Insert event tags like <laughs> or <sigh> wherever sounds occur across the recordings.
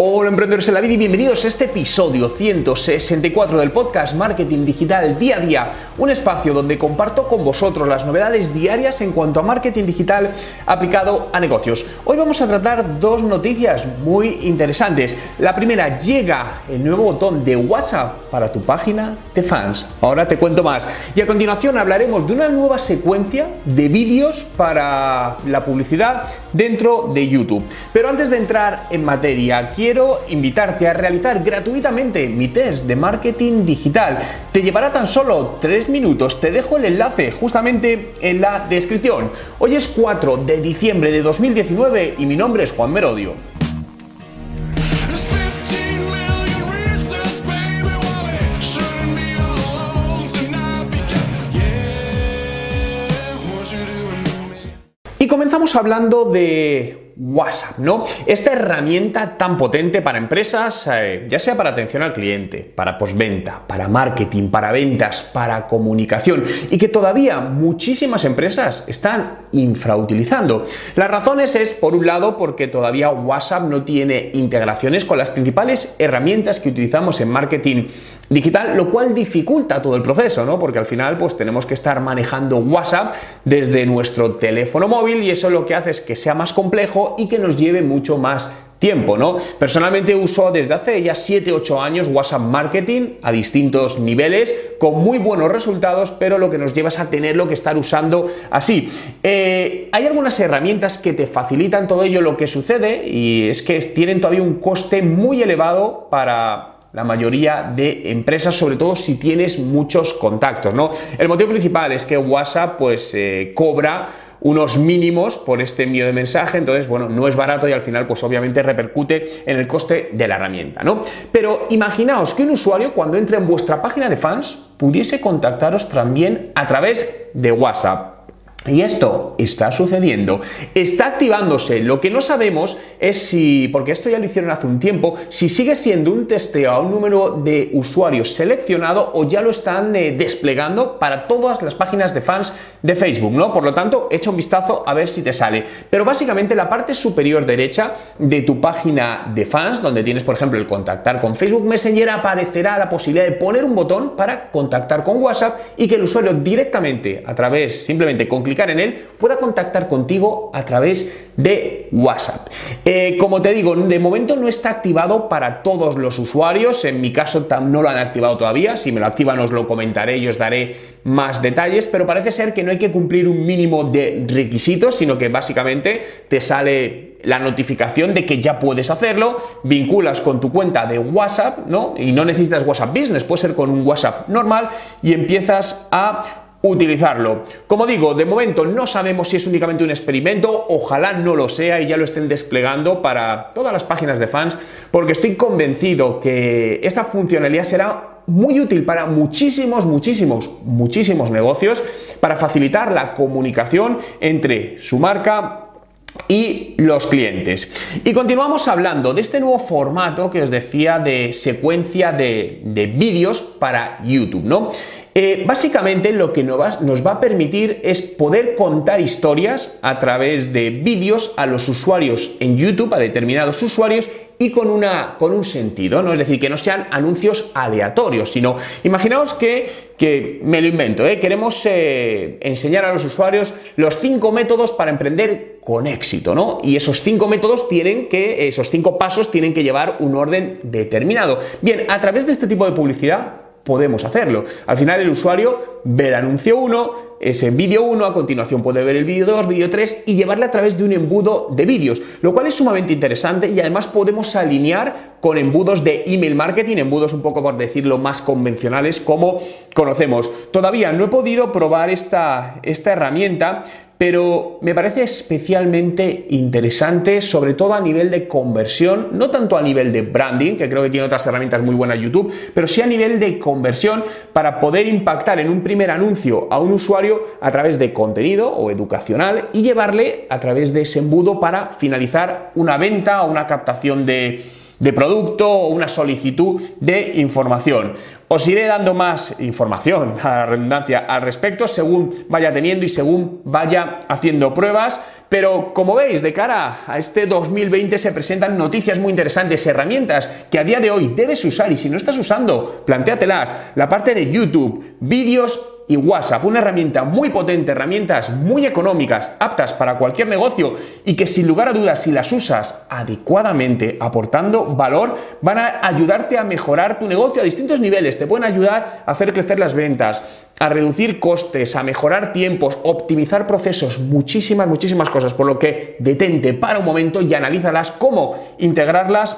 Hola emprendedores en la vida y bienvenidos a este episodio 164 del podcast Marketing Digital Día a Día, un espacio donde comparto con vosotros las novedades diarias en cuanto a marketing digital aplicado a negocios. Hoy vamos a tratar dos noticias muy interesantes. La primera, llega el nuevo botón de WhatsApp para tu página de fans. Ahora te cuento más. Y a continuación hablaremos de una nueva secuencia de vídeos para la publicidad dentro de YouTube. Pero antes de entrar en materia, quiero invitarte a realizar gratuitamente mi test de marketing digital. Te llevará tan solo 3 minutos. Te dejo el enlace justamente en la descripción. Hoy es 4 de diciembre de 2019 y mi nombre es Juan Merodio. There's 15 million reasons, baby, why we shouldn't be alone tonight. Because, yeah, what you doing to me? Y comenzamos hablando de WhatsApp, ¿no? Esta herramienta tan potente para empresas, eh, ya sea para atención al cliente, para postventa, para marketing, para ventas, para comunicación, y que todavía muchísimas empresas están infrautilizando. Las razones es, por un lado, porque todavía WhatsApp no tiene integraciones con las principales herramientas que utilizamos en marketing digital, lo cual dificulta todo el proceso, ¿no? Porque al final, pues tenemos que estar manejando WhatsApp desde nuestro teléfono móvil y eso lo que hace es que sea más complejo y que nos lleve mucho más tiempo, ¿no? Personalmente uso desde hace ya 7-8 años WhatsApp Marketing a distintos niveles con muy buenos resultados, pero lo que nos lleva es a tenerlo que estar usando así. Eh, hay algunas herramientas que te facilitan todo ello, lo que sucede y es que tienen todavía un coste muy elevado para la mayoría de empresas, sobre todo si tienes muchos contactos, ¿no? El motivo principal es que WhatsApp pues eh, cobra unos mínimos por este envío de mensaje, entonces, bueno, no es barato y al final, pues obviamente repercute en el coste de la herramienta, ¿no? Pero imaginaos que un usuario cuando entre en vuestra página de fans pudiese contactaros también a través de WhatsApp. Y esto está sucediendo, está activándose. Lo que no sabemos es si, porque esto ya lo hicieron hace un tiempo, si sigue siendo un testeo a un número de usuarios seleccionado o ya lo están eh, desplegando para todas las páginas de fans de Facebook, ¿no? Por lo tanto, echa un vistazo a ver si te sale. Pero básicamente la parte superior derecha de tu página de fans, donde tienes, por ejemplo, el contactar con Facebook Messenger, aparecerá la posibilidad de poner un botón para contactar con WhatsApp y que el usuario directamente, a través, simplemente con clicar en él, pueda contactar contigo a través de WhatsApp. Eh, como te digo, de momento no está activado para todos los usuarios, en mi caso no lo han activado todavía, si me lo activan os lo comentaré y os daré más detalles, pero parece ser que no hay que cumplir un mínimo de requisitos, sino que básicamente te sale la notificación de que ya puedes hacerlo, vinculas con tu cuenta de WhatsApp, ¿no? Y no necesitas WhatsApp Business, puede ser con un WhatsApp normal y empiezas a utilizarlo. Como digo, de momento no sabemos si es únicamente un experimento, ojalá no lo sea y ya lo estén desplegando para todas las páginas de fans, porque estoy convencido que esta funcionalidad será muy útil para muchísimos, muchísimos, muchísimos negocios para facilitar la comunicación entre su marca y los clientes. Y continuamos hablando de este nuevo formato que os decía de secuencia de, de vídeos para YouTube, ¿no? Eh, básicamente lo que nos va, a permitir es poder contar historias a través de vídeos a los usuarios en YouTube, a determinados usuarios, y con, una, con un sentido, ¿no? Es decir, que no sean anuncios aleatorios, sino imaginaos que, que me lo invento, ¿eh? queremos eh, enseñar a los usuarios los cinco métodos para emprender con éxito, ¿no? Y esos cinco métodos tienen que, esos cinco pasos tienen que llevar un orden determinado. Bien, a través de este tipo de publicidad podemos hacerlo. Al final el usuario ve el anuncio 1, ese vídeo 1, a continuación puede ver el vídeo 2, vídeo 3 y llevarle a través de un embudo de vídeos, lo cual es sumamente interesante y además podemos alinear con embudos de email marketing, embudos un poco por decirlo más convencionales como conocemos. Todavía no he podido probar esta, esta herramienta, pero me parece especialmente interesante, sobre todo a nivel de conversión, no tanto a nivel de branding, que creo que tiene otras herramientas muy buenas YouTube, pero sí a nivel de conversión para poder impactar en un primer anuncio a un usuario a través de contenido o educacional y llevarle a través de ese embudo para finalizar una venta o una captación de de producto o una solicitud de información. Os iré dando más información, <laughs> a la redundancia, al respecto según vaya teniendo y según vaya haciendo pruebas, pero como veis, de cara a este 2020 se presentan noticias muy interesantes, herramientas que a día de hoy debes usar y si no estás usando, plantéatelas. La parte de YouTube, vídeos y WhatsApp, una herramienta muy potente, herramientas muy económicas, aptas para cualquier negocio y que sin lugar a dudas, si las usas adecuadamente, aportando valor, van a ayudarte a mejorar tu negocio a distintos niveles, te pueden ayudar a hacer crecer las ventas, a reducir costes, a mejorar tiempos, optimizar procesos, muchísimas, muchísimas cosas, por lo que detente para un momento y analízalas, cómo integrarlas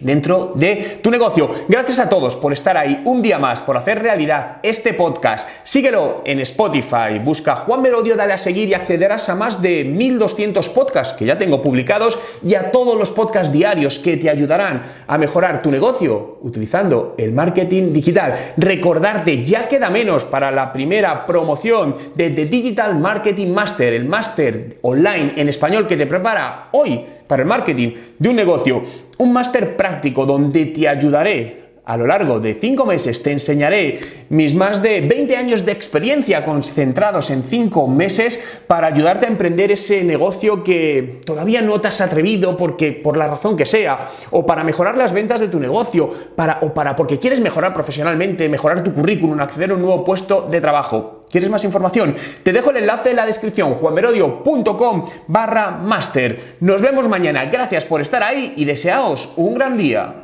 dentro de tu negocio. Gracias a todos por estar ahí un día más, por hacer realidad este podcast. Síguelo en Spotify, busca Juan Merodio, dale a seguir y accederás a más de 1200 podcasts que ya tengo publicados y a todos los podcasts diarios que te ayudarán a mejorar tu negocio utilizando el marketing digital. Recordarte, ya queda menos para la primera promoción de The Digital Marketing Master, el máster online en español que te prepara hoy para el marketing de un negocio. Un máster práctico donde te ayudaré a lo largo de cinco meses te enseñaré mis más de 20 años de experiencia concentrados en cinco meses para ayudarte a emprender ese negocio que todavía no te has atrevido porque por la razón que sea o para mejorar las ventas de tu negocio para, o para porque quieres mejorar profesionalmente, mejorar tu currículum, acceder a un nuevo puesto de trabajo. ¿Quieres más información? Te dejo el enlace en la descripción, juanmerodio.com barra master. Nos vemos mañana. Gracias por estar ahí y deseaos un gran día.